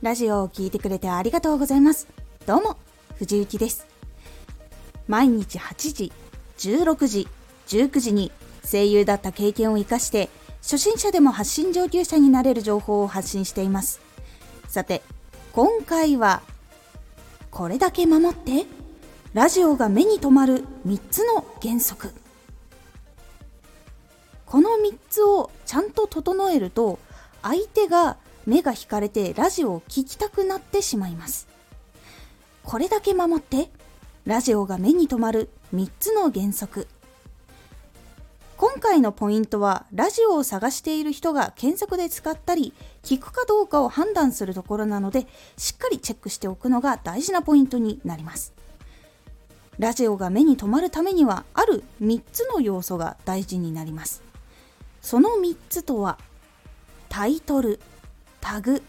ラジオを聴いてくれてありがとうございます。どうも、藤幸です。毎日8時、16時、19時に声優だった経験を活かして、初心者でも発信上級者になれる情報を発信しています。さて、今回は、これだけ守って、ラジオが目に留まる3つの原則。この3つをちゃんと整えると、相手が目が引かれてラジオを聴きたくなってしまいます。これだけ守って、ラジオが目に留まる3つの原則。今回のポイントは、ラジオを探している人が検索で使ったり、聞くかどうかを判断するところなので、しっかりチェックしておくのが大事なポイントになります。ラジオが目に留まるためには、ある3つの要素が大事になります。その3つとは、タイトル、タグ、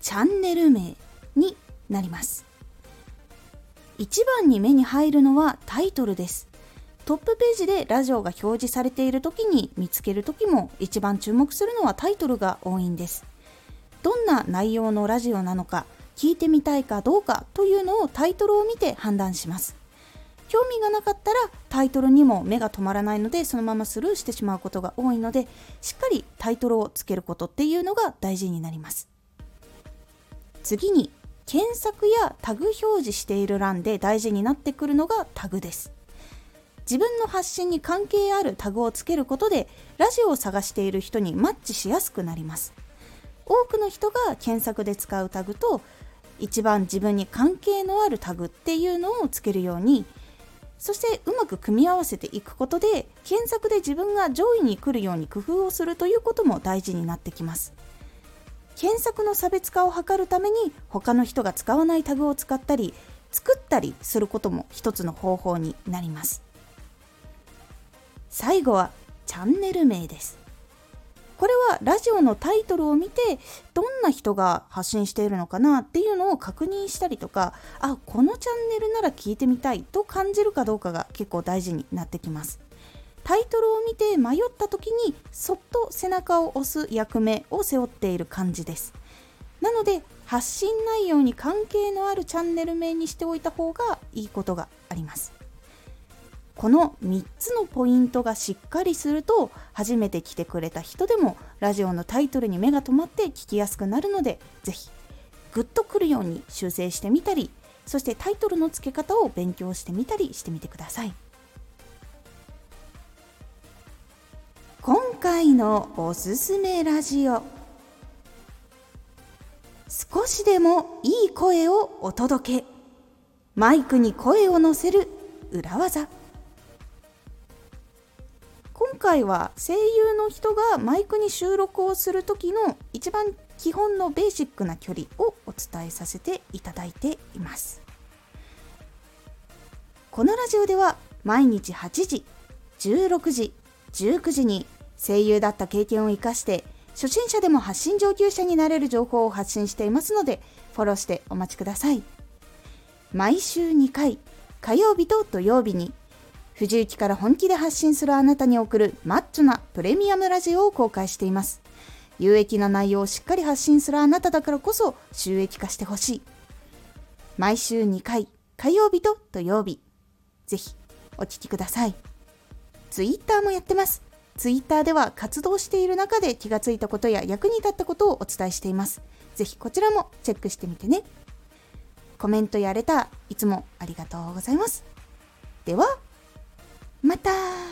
チャンネル名になります。一番に目に入るのはタイトルです。トップページでラジオが表示されている時に見つける時も一番注目するのはタイトルが多いんです。どんな内容のラジオなのか、聞いてみたいかどうかというのをタイトルを見て判断します。興味がなかったらタイトルにも目が止まらないのでそのままスルーしてしまうことが多いのでしっかりタイトルをつけることっていうのが大事になります。次に検索やタグ表示している欄で大事になってくるのがタグです。自分の発信に関係あるタグをつけることでラジオを探している人にマッチしやすくなります。多くの人が検索で使うタグと一番自分に関係のあるタグっていうのをつけるようにそしてうまく組み合わせていくことで検索で自分が上位に来るように工夫をするということも大事になってきます。検索の差別化を図るために他の人が使わないタグを使ったり作ったりすることも一つの方法になります。最後はチャンネル名です。これはラジオのタイトルを見てどんな人が発信しているのかなっていうのを確認したりとかあこのチャンネルなら聞いてみたいと感じるかどうかが結構大事になってきます。タイトルを見て迷った時にそっと背中を押す役目を背負っている感じです。なので発信内容に関係のあるチャンネル名にしておいた方がいいことがあります。この3つのポイントがしっかりすると初めて来てくれた人でもラジオのタイトルに目が留まって聞きやすくなるので是非グッとくるように修正してみたりそしてタイトルの付け方を勉強してみたりしてみてください。今回のおすすめラジオ。少しでもいい声をお届け。マイクに声を乗せる裏技。今回は声優の人がマイクに収録をする時の一番基本のベーシックな距離をお伝えさせていただいています。このラジオでは毎日8時16時19時に声優だった経験を生かして初心者でも発信上級者になれる情報を発信していますのでフォローしてお待ちください。毎週2回火曜日と土曜日に藤雪から本気で発信するあなたに送るマッチョなプレミアムラジオを公開しています。有益な内容をしっかり発信するあなただからこそ収益化してほしい。毎週2回、火曜日と土曜日。ぜひお聴きください。ツイッターもやってます。ツイッターでは活動している中で気がついたことや役に立ったことをお伝えしています。ぜひこちらもチェックしてみてね。コメントやれたいつもありがとうございます。では、また